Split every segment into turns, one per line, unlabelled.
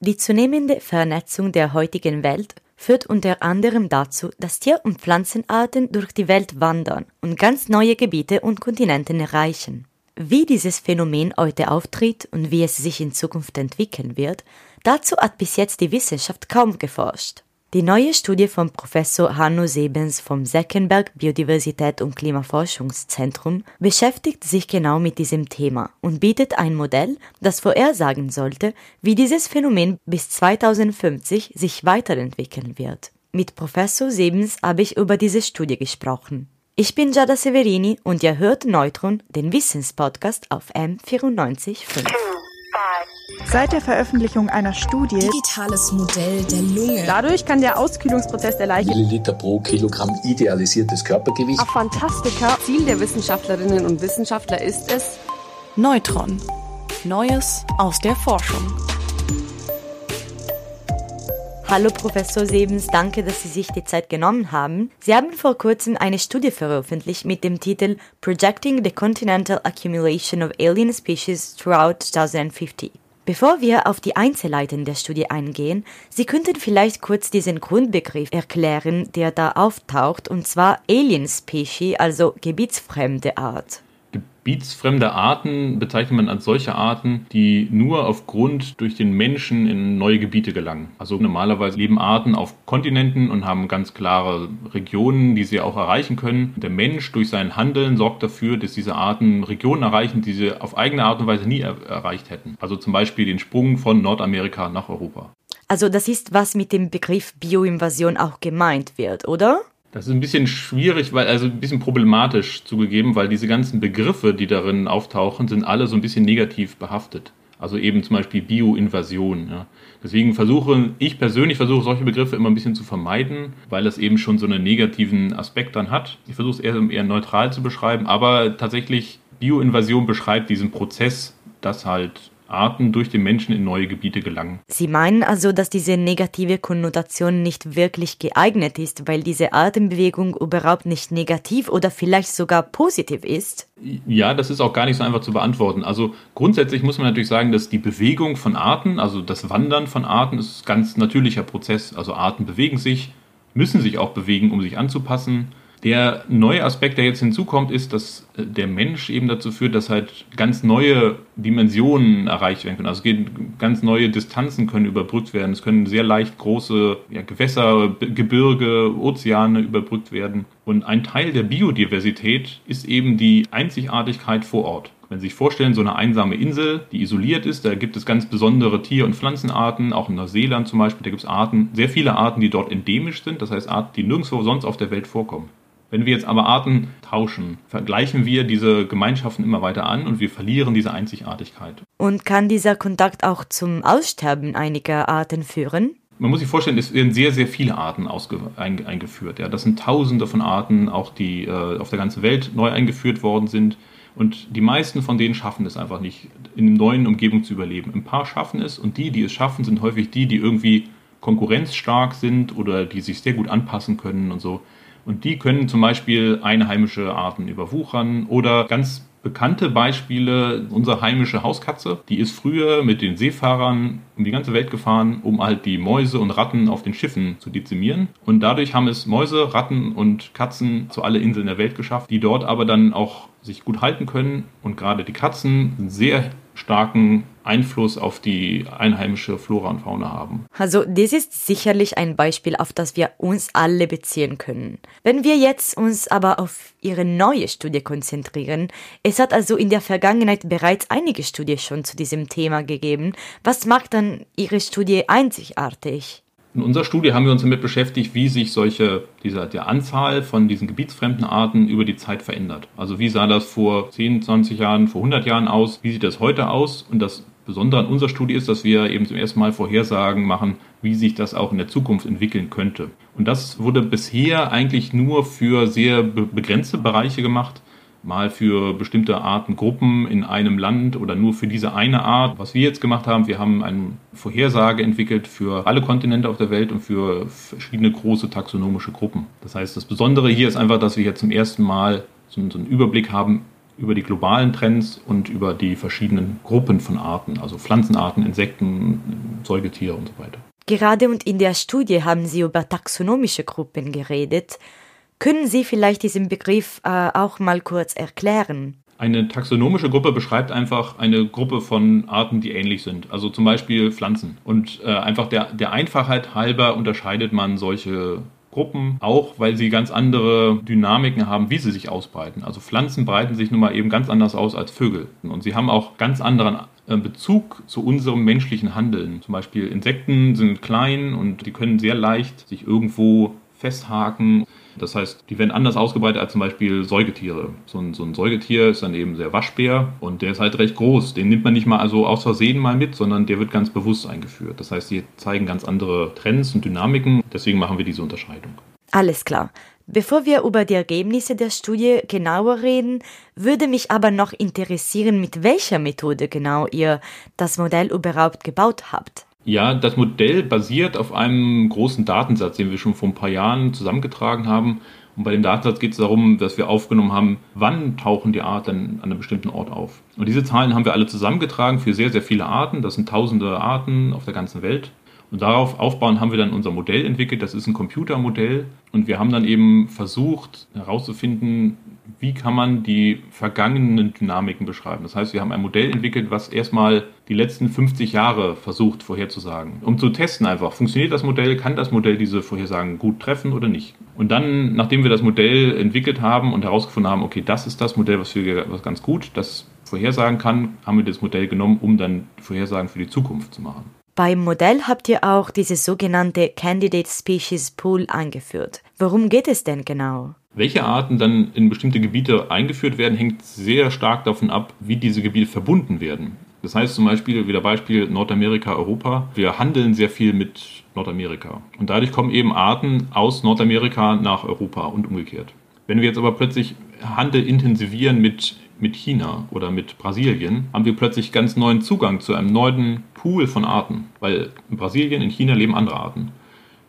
Die zunehmende Vernetzung der heutigen Welt führt unter anderem dazu, dass Tier- und Pflanzenarten durch die Welt wandern und ganz neue Gebiete und Kontinenten erreichen. Wie dieses Phänomen heute auftritt und wie es sich in Zukunft entwickeln wird, dazu hat bis jetzt die Wissenschaft kaum geforscht. Die neue Studie von Professor Hanno Sebens vom Seckenberg Biodiversität und Klimaforschungszentrum beschäftigt sich genau mit diesem Thema und bietet ein Modell, das vorhersagen sollte, wie dieses Phänomen bis 2050 sich weiterentwickeln wird. Mit Professor Sebens habe ich über diese Studie gesprochen. Ich bin Giada Severini und ihr hört Neutron, den Wissenspodcast auf M945.
Seit der Veröffentlichung einer Studie
Digitales Modell der Lunge.
Dadurch kann der Auskühlungsprozess der Leiche
Milliliter pro Kilogramm idealisiertes Körpergewicht.
auf Fantastika
Ziel der Wissenschaftlerinnen und Wissenschaftler ist es,
Neutron. Neues aus der Forschung.
Hallo Professor Sebens, danke, dass Sie sich die Zeit genommen haben. Sie haben vor kurzem eine Studie veröffentlicht mit dem Titel Projecting the Continental Accumulation of Alien Species Throughout 2050. Bevor wir auf die Einzelheiten der Studie eingehen, Sie könnten vielleicht kurz diesen Grundbegriff erklären, der da auftaucht, und zwar Alien Species, also gebietsfremde Art.
Gebietsfremde Arten bezeichnet man als solche Arten, die nur aufgrund durch den Menschen in neue Gebiete gelangen. Also normalerweise leben Arten auf Kontinenten und haben ganz klare Regionen, die sie auch erreichen können. Der Mensch durch sein Handeln sorgt dafür, dass diese Arten Regionen erreichen, die sie auf eigene Art und Weise nie er erreicht hätten. Also zum Beispiel den Sprung von Nordamerika nach Europa.
Also das ist, was mit dem Begriff Bioinvasion auch gemeint wird, oder?
Das ist ein bisschen schwierig, weil also ein bisschen problematisch zugegeben, weil diese ganzen Begriffe, die darin auftauchen, sind alle so ein bisschen negativ behaftet. Also eben zum Beispiel Bioinvasion. Ja. Deswegen versuche ich persönlich versuche solche Begriffe immer ein bisschen zu vermeiden, weil das eben schon so einen negativen Aspekt dann hat. Ich versuche es eher, eher neutral zu beschreiben, aber tatsächlich Bioinvasion beschreibt diesen Prozess, dass halt Arten durch den Menschen in neue Gebiete gelangen.
Sie meinen also, dass diese negative Konnotation nicht wirklich geeignet ist, weil diese Artenbewegung überhaupt nicht negativ oder vielleicht sogar positiv ist?
Ja, das ist auch gar nicht so einfach zu beantworten. Also grundsätzlich muss man natürlich sagen, dass die Bewegung von Arten, also das Wandern von Arten, ist ein ganz natürlicher Prozess. Also Arten bewegen sich, müssen sich auch bewegen, um sich anzupassen. Der neue Aspekt, der jetzt hinzukommt, ist, dass äh, der Mensch eben dazu führt, dass halt ganz neue Dimensionen erreicht werden können. Also ganz neue Distanzen können überbrückt werden. Es können sehr leicht große ja, Gewässer, Gebirge, Ozeane überbrückt werden. Und ein Teil der Biodiversität ist eben die Einzigartigkeit vor Ort. Wenn Sie sich vorstellen, so eine einsame Insel, die isoliert ist, da gibt es ganz besondere Tier- und Pflanzenarten, auch in Neuseeland zum Beispiel, da gibt es Arten, sehr viele Arten, die dort endemisch sind, das heißt Arten, die nirgendwo sonst auf der Welt vorkommen. Wenn wir jetzt aber Arten tauschen, vergleichen wir diese Gemeinschaften immer weiter an und wir verlieren diese Einzigartigkeit.
Und kann dieser Kontakt auch zum Aussterben einiger Arten führen?
Man muss sich vorstellen, es werden sehr, sehr viele Arten eingeführt. Ja. Das sind tausende von Arten, auch die äh, auf der ganzen Welt neu eingeführt worden sind. Und die meisten von denen schaffen es einfach nicht, in einer neuen Umgebung zu überleben. Ein paar schaffen es und die, die es schaffen, sind häufig die, die irgendwie konkurrenzstark sind oder die sich sehr gut anpassen können und so. Und die können zum Beispiel einheimische Arten überwuchern oder ganz bekannte Beispiele, unsere heimische Hauskatze, die ist früher mit den Seefahrern um die ganze Welt gefahren, um halt die Mäuse und Ratten auf den Schiffen zu dezimieren. Und dadurch haben es Mäuse, Ratten und Katzen zu alle Inseln der Welt geschafft, die dort aber dann auch sich gut halten können. Und gerade die Katzen sind sehr starken Einfluss auf die einheimische Flora und Fauna haben.
Also das ist sicherlich ein Beispiel, auf das wir uns alle beziehen können. Wenn wir jetzt uns aber auf Ihre neue Studie konzentrieren, es hat also in der Vergangenheit bereits einige Studien schon zu diesem Thema gegeben. Was macht dann Ihre Studie einzigartig?
In unserer Studie haben wir uns damit beschäftigt, wie sich solche, diese, die Anzahl von diesen gebietsfremden Arten über die Zeit verändert. Also wie sah das vor 10, 20 Jahren, vor 100 Jahren aus? Wie sieht das heute aus? Und das Besondere an unserer Studie ist, dass wir eben zum ersten Mal Vorhersagen machen, wie sich das auch in der Zukunft entwickeln könnte. Und das wurde bisher eigentlich nur für sehr begrenzte Bereiche gemacht mal für bestimmte Artengruppen in einem Land oder nur für diese eine Art. Was wir jetzt gemacht haben, wir haben eine Vorhersage entwickelt für alle Kontinente auf der Welt und für verschiedene große taxonomische Gruppen. Das heißt, das Besondere hier ist einfach, dass wir jetzt zum ersten Mal so einen Überblick haben über die globalen Trends und über die verschiedenen Gruppen von Arten, also Pflanzenarten, Insekten, Säugetiere und so weiter.
Gerade und in der Studie haben Sie über taxonomische Gruppen geredet. Können Sie vielleicht diesen Begriff äh, auch mal kurz erklären?
Eine taxonomische Gruppe beschreibt einfach eine Gruppe von Arten, die ähnlich sind. Also zum Beispiel Pflanzen. Und äh, einfach der, der Einfachheit halber unterscheidet man solche Gruppen, auch weil sie ganz andere Dynamiken haben, wie sie sich ausbreiten. Also Pflanzen breiten sich nun mal eben ganz anders aus als Vögel. Und sie haben auch ganz anderen äh, Bezug zu unserem menschlichen Handeln. Zum Beispiel Insekten sind klein und die können sehr leicht sich irgendwo festhaken. Das heißt, die werden anders ausgebreitet als zum Beispiel Säugetiere. So ein, so ein Säugetier ist dann eben der Waschbär und der ist halt recht groß. Den nimmt man nicht mal also aus Versehen mal mit, sondern der wird ganz bewusst eingeführt. Das heißt, die zeigen ganz andere Trends und Dynamiken. Deswegen machen wir diese Unterscheidung.
Alles klar. Bevor wir über die Ergebnisse der Studie genauer reden, würde mich aber noch interessieren, mit welcher Methode genau ihr das Modell überhaupt gebaut habt.
Ja, das Modell basiert auf einem großen Datensatz, den wir schon vor ein paar Jahren zusammengetragen haben. Und bei dem Datensatz geht es darum, dass wir aufgenommen haben, wann tauchen die Arten an einem bestimmten Ort auf. Und diese Zahlen haben wir alle zusammengetragen für sehr, sehr viele Arten. Das sind tausende Arten auf der ganzen Welt. Und darauf aufbauen haben wir dann unser Modell entwickelt. Das ist ein Computermodell. Und wir haben dann eben versucht herauszufinden, wie kann man die vergangenen Dynamiken beschreiben. Das heißt, wir haben ein Modell entwickelt, was erstmal die letzten 50 Jahre versucht vorherzusagen. Um zu testen einfach, funktioniert das Modell, kann das Modell diese Vorhersagen gut treffen oder nicht. Und dann, nachdem wir das Modell entwickelt haben und herausgefunden haben, okay, das ist das Modell, was, wir, was ganz gut, das vorhersagen kann, haben wir das Modell genommen, um dann Vorhersagen für die Zukunft zu machen.
Beim Modell habt ihr auch diese sogenannte Candidate Species Pool eingeführt. Worum geht es denn genau?
Welche Arten dann in bestimmte Gebiete eingeführt werden, hängt sehr stark davon ab, wie diese Gebiete verbunden werden. Das heißt zum Beispiel, wieder Beispiel Nordamerika, Europa. Wir handeln sehr viel mit Nordamerika. Und dadurch kommen eben Arten aus Nordamerika nach Europa und umgekehrt. Wenn wir jetzt aber plötzlich Handel intensivieren mit mit China oder mit Brasilien, haben wir plötzlich ganz neuen Zugang zu einem neuen Pool von Arten, weil in Brasilien, in China leben andere Arten.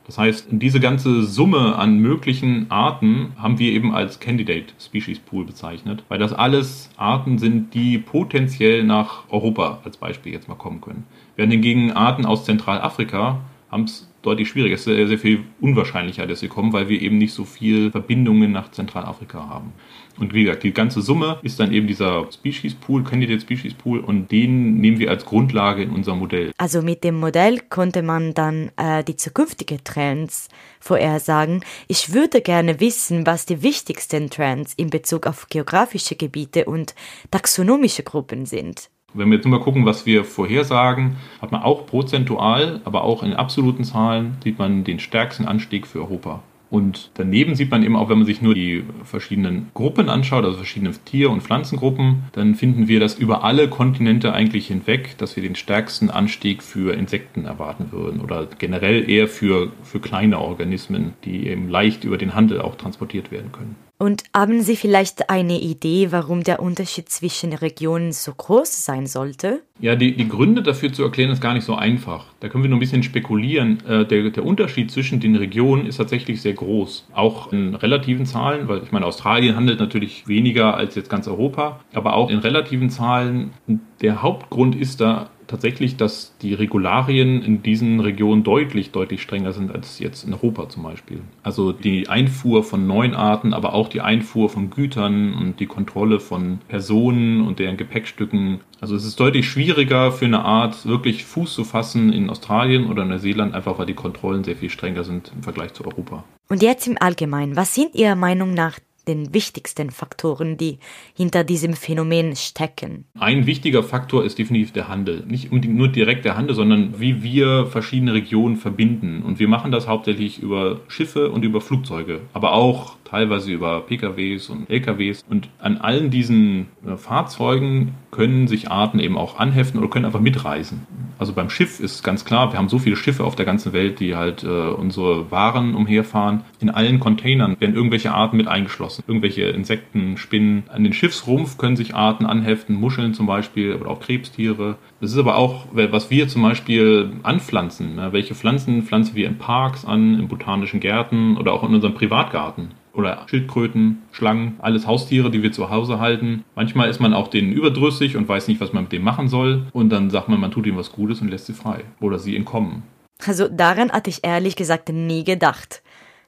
Das heißt, diese ganze Summe an möglichen Arten haben wir eben als Candidate Species Pool bezeichnet, weil das alles Arten sind, die potenziell nach Europa als Beispiel jetzt mal kommen können. Während hingegen Arten aus Zentralafrika haben es deutlich schwieriger. Ist sehr, sehr viel unwahrscheinlicher, dass sie kommen, weil wir eben nicht so viel Verbindungen nach Zentralafrika haben. Und wie gesagt, die ganze Summe ist dann eben dieser Species Pool, Candidate Species Pool, und den nehmen wir als Grundlage in unser Modell.
Also mit dem Modell konnte man dann äh, die zukünftigen Trends vorhersagen. Ich würde gerne wissen, was die wichtigsten Trends in Bezug auf geografische Gebiete und taxonomische Gruppen sind.
Wenn wir jetzt nur mal gucken, was wir vorhersagen, hat man auch prozentual, aber auch in absoluten Zahlen, sieht man den stärksten Anstieg für Europa. Und daneben sieht man eben auch, wenn man sich nur die verschiedenen Gruppen anschaut, also verschiedene Tier- und Pflanzengruppen, dann finden wir das über alle Kontinente eigentlich hinweg, dass wir den stärksten Anstieg für Insekten erwarten würden oder generell eher für, für kleine Organismen, die eben leicht über den Handel auch transportiert werden können.
Und haben Sie vielleicht eine Idee, warum der Unterschied zwischen Regionen so groß sein sollte?
Ja, die, die Gründe dafür zu erklären ist gar nicht so einfach. Da können wir nur ein bisschen spekulieren. Äh, der, der Unterschied zwischen den Regionen ist tatsächlich sehr groß. Auch in relativen Zahlen, weil ich meine, Australien handelt natürlich weniger als jetzt ganz Europa, aber auch in relativen Zahlen. Der Hauptgrund ist da tatsächlich, dass die Regularien in diesen Regionen deutlich, deutlich strenger sind als jetzt in Europa zum Beispiel. Also die Einfuhr von neuen Arten, aber auch die Einfuhr von Gütern und die Kontrolle von Personen und deren Gepäckstücken. Also es ist deutlich schwieriger für eine Art wirklich Fuß zu fassen in Australien oder Neuseeland, einfach weil die Kontrollen sehr viel strenger sind im Vergleich zu Europa.
Und jetzt im Allgemeinen, was sind Ihrer Meinung nach den wichtigsten Faktoren, die hinter diesem Phänomen stecken?
Ein wichtiger Faktor ist definitiv der Handel. Nicht unbedingt nur direkt der Handel, sondern wie wir verschiedene Regionen verbinden. Und wir machen das hauptsächlich über Schiffe und über Flugzeuge, aber auch teilweise über PKWs und LKWs. Und an allen diesen äh, Fahrzeugen können sich Arten eben auch anheften oder können einfach mitreisen. Also beim Schiff ist ganz klar, wir haben so viele Schiffe auf der ganzen Welt, die halt äh, unsere Waren umherfahren. In allen Containern werden irgendwelche Arten mit eingeschlossen. Irgendwelche Insekten, Spinnen. An den Schiffsrumpf können sich Arten anheften, Muscheln zum Beispiel oder auch Krebstiere. Das ist aber auch, was wir zum Beispiel anpflanzen. Ne? Welche Pflanzen pflanzen wir in Parks an, in botanischen Gärten oder auch in unserem Privatgarten? Oder Schildkröten, Schlangen, alles Haustiere, die wir zu Hause halten. Manchmal ist man auch denen überdrüssig und weiß nicht, was man mit dem machen soll. Und dann sagt man, man tut ihm was Gutes und lässt sie frei. Oder sie entkommen.
Also daran hatte ich ehrlich gesagt nie gedacht.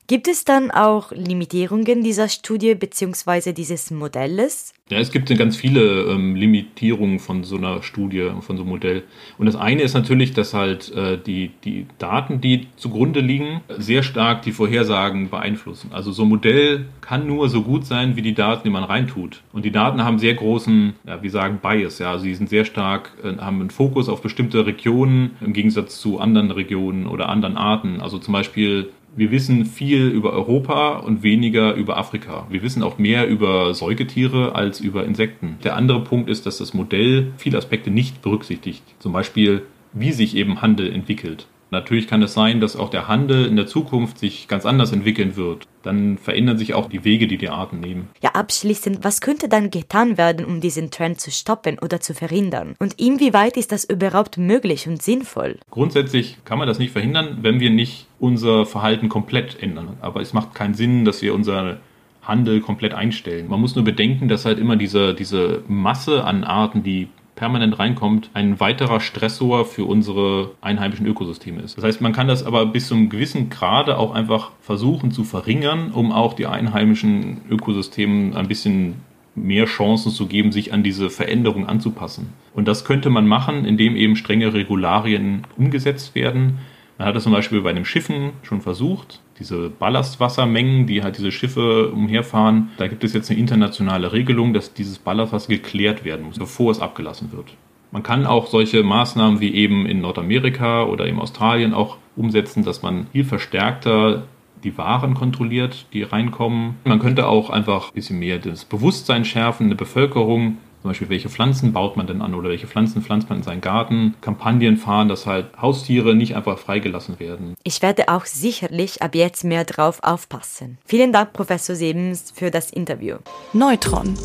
Gibt es dann auch Limitierungen dieser Studie bzw. dieses Modells?
Ja, es gibt ganz viele ähm, Limitierungen von so einer Studie, von so einem Modell. Und das eine ist natürlich, dass halt äh, die, die Daten, die zugrunde liegen, sehr stark die Vorhersagen beeinflussen. Also so ein Modell kann nur so gut sein, wie die Daten, die man reintut. Und die Daten haben sehr großen, ja, wie sagen, Bias. Ja, also die sind sehr stark, äh, haben einen Fokus auf bestimmte Regionen im Gegensatz zu anderen Regionen oder anderen Arten. Also zum Beispiel wir wissen viel über Europa und weniger über Afrika. Wir wissen auch mehr über Säugetiere als über Insekten. Der andere Punkt ist, dass das Modell viele Aspekte nicht berücksichtigt. Zum Beispiel, wie sich eben Handel entwickelt. Natürlich kann es sein, dass auch der Handel in der Zukunft sich ganz anders entwickeln wird. Dann verändern sich auch die Wege, die die Arten nehmen.
Ja, abschließend, was könnte dann getan werden, um diesen Trend zu stoppen oder zu verhindern? Und inwieweit ist das überhaupt möglich und sinnvoll?
Grundsätzlich kann man das nicht verhindern, wenn wir nicht unser Verhalten komplett ändern. Aber es macht keinen Sinn, dass wir unser Handel komplett einstellen. Man muss nur bedenken, dass halt immer diese, diese Masse an Arten, die permanent reinkommt, ein weiterer Stressor für unsere einheimischen Ökosysteme ist. Das heißt, man kann das aber bis zu einem gewissen Grade auch einfach versuchen zu verringern, um auch die einheimischen Ökosysteme ein bisschen mehr Chancen zu geben, sich an diese Veränderung anzupassen. Und das könnte man machen, indem eben strenge Regularien umgesetzt werden. Man hat das zum Beispiel bei den Schiffen schon versucht. Diese Ballastwassermengen, die halt diese Schiffe umherfahren, da gibt es jetzt eine internationale Regelung, dass dieses Ballastwasser geklärt werden muss, bevor es abgelassen wird. Man kann auch solche Maßnahmen wie eben in Nordamerika oder in Australien auch umsetzen, dass man viel verstärkter die Waren kontrolliert, die reinkommen. Man könnte auch einfach ein bisschen mehr das Bewusstsein schärfen, eine Bevölkerung zum Beispiel, welche Pflanzen baut man denn an oder welche Pflanzen pflanzt man in seinen Garten? Kampagnen fahren, dass halt Haustiere nicht einfach freigelassen werden.
Ich werde auch sicherlich ab jetzt mehr drauf aufpassen. Vielen Dank, Professor Sebens, für das Interview.
Neutron.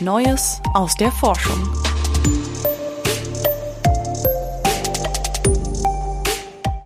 Neues aus der Forschung.